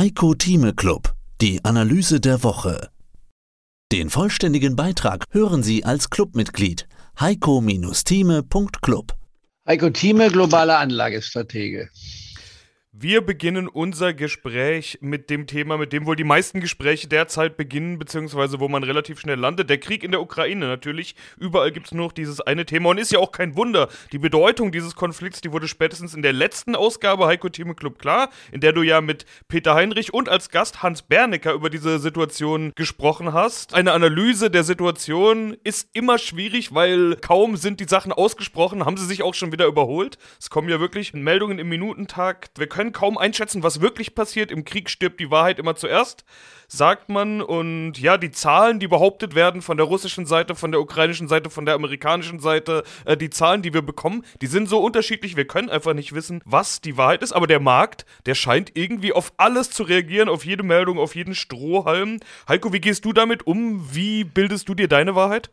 Heiko Thieme Club, die Analyse der Woche. Den vollständigen Beitrag hören Sie als Clubmitglied heiko-thieme.club. Heiko Thieme, globaler Anlagestratege. Wir beginnen unser Gespräch mit dem Thema, mit dem wohl die meisten Gespräche derzeit beginnen, beziehungsweise wo man relativ schnell landet. Der Krieg in der Ukraine natürlich. Überall gibt es nur noch dieses eine Thema und ist ja auch kein Wunder. Die Bedeutung dieses Konflikts, die wurde spätestens in der letzten Ausgabe Heiko Team Club klar, in der du ja mit Peter Heinrich und als Gast Hans Bernecker über diese Situation gesprochen hast. Eine Analyse der Situation ist immer schwierig, weil kaum sind die Sachen ausgesprochen, haben sie sich auch schon wieder überholt. Es kommen ja wirklich Meldungen im Minutentakt. Wir können kaum einschätzen, was wirklich passiert. Im Krieg stirbt die Wahrheit immer zuerst, sagt man. Und ja, die Zahlen, die behauptet werden von der russischen Seite, von der ukrainischen Seite, von der amerikanischen Seite, äh, die Zahlen, die wir bekommen, die sind so unterschiedlich. Wir können einfach nicht wissen, was die Wahrheit ist. Aber der Markt, der scheint irgendwie auf alles zu reagieren, auf jede Meldung, auf jeden Strohhalm. Heiko, wie gehst du damit um? Wie bildest du dir deine Wahrheit?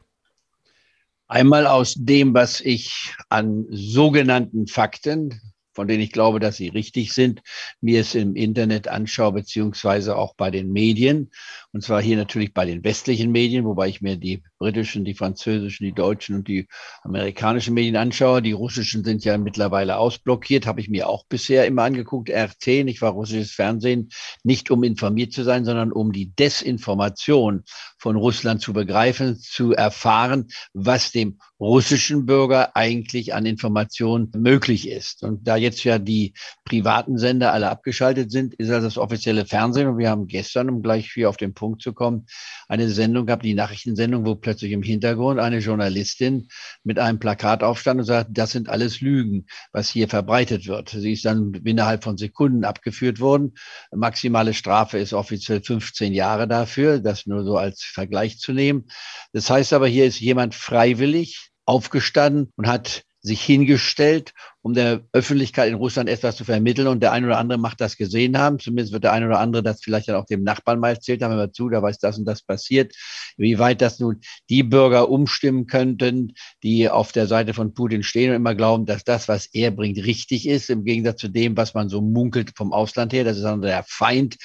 Einmal aus dem, was ich an sogenannten Fakten, von denen ich glaube, dass sie richtig sind, mir es im Internet anschaue, beziehungsweise auch bei den Medien. Und zwar hier natürlich bei den westlichen Medien, wobei ich mir die britischen, die französischen, die deutschen und die amerikanischen Medien anschaue. Die russischen sind ja mittlerweile ausblockiert, habe ich mir auch bisher immer angeguckt. RT, nicht war russisches Fernsehen, nicht um informiert zu sein, sondern um die Desinformation von Russland zu begreifen, zu erfahren, was dem russischen Bürger eigentlich an Informationen möglich ist. Und da jetzt ja die privaten Sender alle abgeschaltet sind, ist also das offizielle Fernsehen. Und wir haben gestern, um gleich hier auf den Punkt zu kommen, eine Sendung gehabt, die Nachrichtensendung, wo plötzlich im Hintergrund eine Journalistin mit einem Plakat aufstand und sagt, das sind alles Lügen, was hier verbreitet wird. Sie ist dann innerhalb von Sekunden abgeführt worden. Maximale Strafe ist offiziell 15 Jahre dafür, das nur so als Vergleich zu nehmen. Das heißt aber, hier ist jemand freiwillig aufgestanden und hat sich hingestellt um der Öffentlichkeit in Russland etwas zu vermitteln. Und der eine oder andere macht das gesehen haben. Zumindest wird der eine oder andere das vielleicht dann auch dem Nachbarn mal erzählt haben, immer zu, da weiß das und das passiert. Wie weit das nun die Bürger umstimmen könnten, die auf der Seite von Putin stehen und immer glauben, dass das, was er bringt, richtig ist, im Gegensatz zu dem, was man so munkelt vom Ausland her. Das ist dann der Feind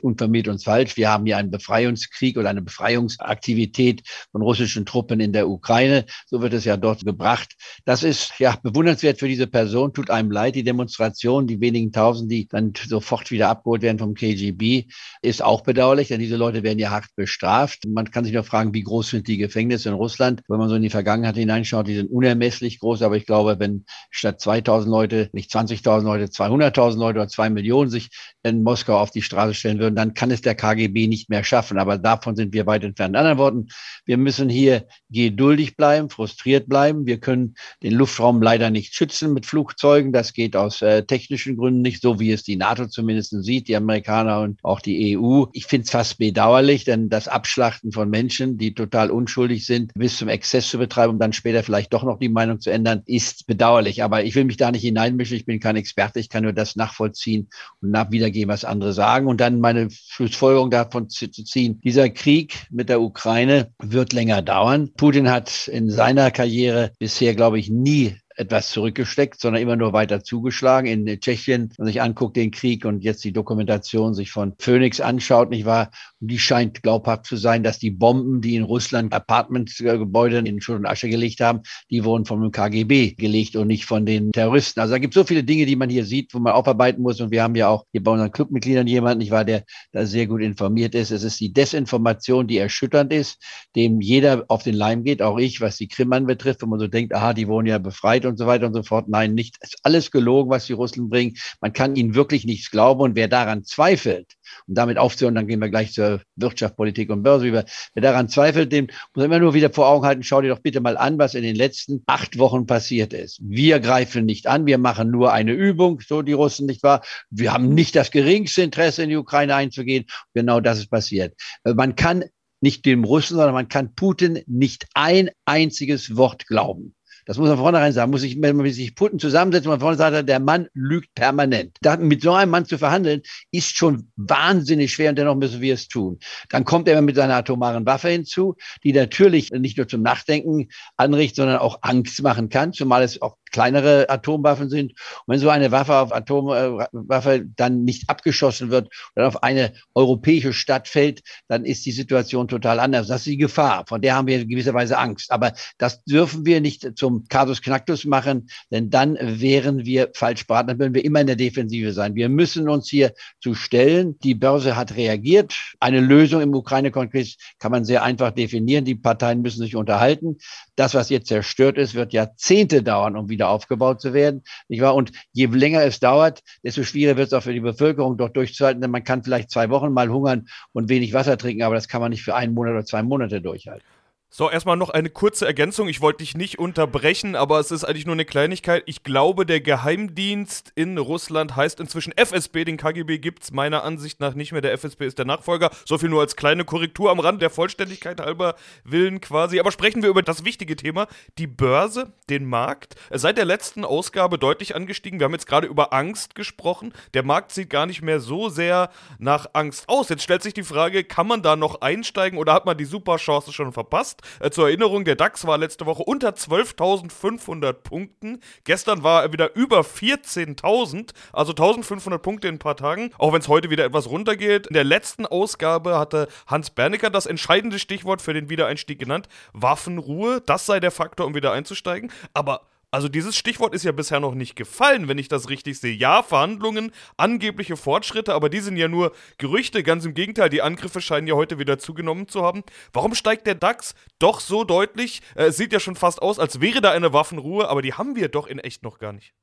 und vermittelt uns falsch. Wir haben hier einen Befreiungskrieg oder eine Befreiungsaktivität von russischen Truppen in der Ukraine. So wird es ja dort gebracht. Das ist ja bewundernswert für diese Person Person, tut einem leid. Die Demonstration, die wenigen Tausend, die dann sofort wieder abgeholt werden vom KGB, ist auch bedauerlich, denn diese Leute werden ja hart bestraft. Man kann sich nur fragen, wie groß sind die Gefängnisse in Russland? Wenn man so in die Vergangenheit hineinschaut, die sind unermesslich groß. Aber ich glaube, wenn statt 2000 Leute nicht 20.000 Leute, 200.000 Leute oder zwei Millionen sich in Moskau auf die Straße stellen würden, dann kann es der KGB nicht mehr schaffen. Aber davon sind wir weit entfernt. In anderen Worten, wir müssen hier geduldig bleiben, frustriert bleiben. Wir können den Luftraum leider nicht schützen mit Flugzeugen. Das geht aus äh, technischen Gründen nicht, so wie es die NATO zumindest sieht, die Amerikaner und auch die EU. Ich finde es fast bedauerlich, denn das Abschlachten von Menschen, die total unschuldig sind, bis zum Exzess zu betreiben, um dann später vielleicht doch noch die Meinung zu ändern, ist bedauerlich. Aber ich will mich da nicht hineinmischen. Ich bin kein Experte. Ich kann nur das nachvollziehen und nach wiedergeben, was andere sagen. Und dann meine Schlussfolgerung davon zu ziehen. Dieser Krieg mit der Ukraine wird länger dauern. Putin hat in seiner Karriere bisher, glaube ich, nie etwas zurückgesteckt, sondern immer nur weiter zugeschlagen. In Tschechien, wenn man sich anguckt, den Krieg und jetzt die Dokumentation sich von Phoenix anschaut, nicht wahr? Und die scheint glaubhaft zu sein, dass die Bomben, die in Russland Apartmentgebäude in Schutt und Asche gelegt haben, die wurden vom KGB gelegt und nicht von den Terroristen. Also da gibt es so viele Dinge, die man hier sieht, wo man aufarbeiten muss. Und wir haben ja auch hier bei unseren Clubmitgliedern jemanden, nicht wahr, der da sehr gut informiert ist. Es ist die Desinformation, die erschütternd ist, dem jeder auf den Leim geht, auch ich, was die Krim anbetrifft, wenn man so denkt, aha, die wurden ja befreit und so weiter und so fort. Nein, nicht. Es ist alles gelogen, was die Russen bringen. Man kann ihnen wirklich nichts glauben. Und wer daran zweifelt, um damit aufzuhören, dann gehen wir gleich zur Wirtschaft, Politik und Börse über. Wer daran zweifelt, dem muss immer nur wieder vor Augen halten, schau dir doch bitte mal an, was in den letzten acht Wochen passiert ist. Wir greifen nicht an, wir machen nur eine Übung, so die Russen, nicht wahr? Wir haben nicht das geringste Interesse, in die Ukraine einzugehen. Genau das ist passiert. Man kann nicht dem Russen, sondern man kann Putin nicht ein einziges Wort glauben. Das muss man vornherein sagen. Muss ich, wenn man sich Putin zusammensetzt man vorne sagt, der Mann lügt permanent. Da, mit so einem Mann zu verhandeln, ist schon wahnsinnig schwer und dennoch müssen wir es tun. Dann kommt er mit seiner atomaren Waffe hinzu, die natürlich nicht nur zum Nachdenken anrichtet, sondern auch Angst machen kann, zumal es auch kleinere Atomwaffen sind. Und wenn so eine Waffe auf Atomwaffe dann nicht abgeschossen wird oder auf eine europäische Stadt fällt, dann ist die Situation total anders. Das ist die Gefahr. Von der haben wir in gewisser Weise Angst. Aber das dürfen wir nicht zum Casus Knactus machen, denn dann wären wir falsch beraten. Dann würden wir immer in der Defensive sein. Wir müssen uns hier zu stellen. Die Börse hat reagiert. Eine Lösung im Ukraine-Konflikt kann man sehr einfach definieren. Die Parteien müssen sich unterhalten. Das, was jetzt zerstört ist, wird Jahrzehnte dauern, um wieder aufgebaut zu werden. Nicht wahr? Und je länger es dauert, desto schwieriger wird es auch für die Bevölkerung, dort durchzuhalten. Denn man kann vielleicht zwei Wochen mal hungern und wenig Wasser trinken, aber das kann man nicht für einen Monat oder zwei Monate durchhalten. So, erstmal noch eine kurze Ergänzung. Ich wollte dich nicht unterbrechen, aber es ist eigentlich nur eine Kleinigkeit. Ich glaube, der Geheimdienst in Russland heißt inzwischen FSB. Den KGB gibt es meiner Ansicht nach nicht mehr. Der FSB ist der Nachfolger. So viel nur als kleine Korrektur am Rand der Vollständigkeit halber willen quasi. Aber sprechen wir über das wichtige Thema, die Börse, den Markt. Seit der letzten Ausgabe deutlich angestiegen. Wir haben jetzt gerade über Angst gesprochen. Der Markt sieht gar nicht mehr so sehr nach Angst aus. Jetzt stellt sich die Frage, kann man da noch einsteigen oder hat man die super Chance schon verpasst? Äh, zur Erinnerung, der DAX war letzte Woche unter 12.500 Punkten. Gestern war er wieder über 14.000, also 1.500 Punkte in ein paar Tagen, auch wenn es heute wieder etwas runtergeht. In der letzten Ausgabe hatte Hans Bernecker das entscheidende Stichwort für den Wiedereinstieg genannt. Waffenruhe, das sei der Faktor, um wieder einzusteigen. Aber also dieses Stichwort ist ja bisher noch nicht gefallen, wenn ich das richtig sehe. Ja, Verhandlungen, angebliche Fortschritte, aber die sind ja nur Gerüchte. Ganz im Gegenteil, die Angriffe scheinen ja heute wieder zugenommen zu haben. Warum steigt der DAX doch so deutlich? Äh, es sieht ja schon fast aus, als wäre da eine Waffenruhe, aber die haben wir doch in echt noch gar nicht.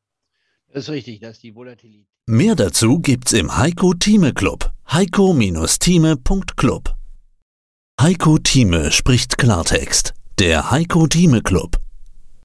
Das ist richtig, das ist die Volatilität. Mehr dazu gibt's im Heiko Thieme Club. Heiko-Thieme.club Heiko Thieme spricht Klartext. Der Heiko Thieme Club.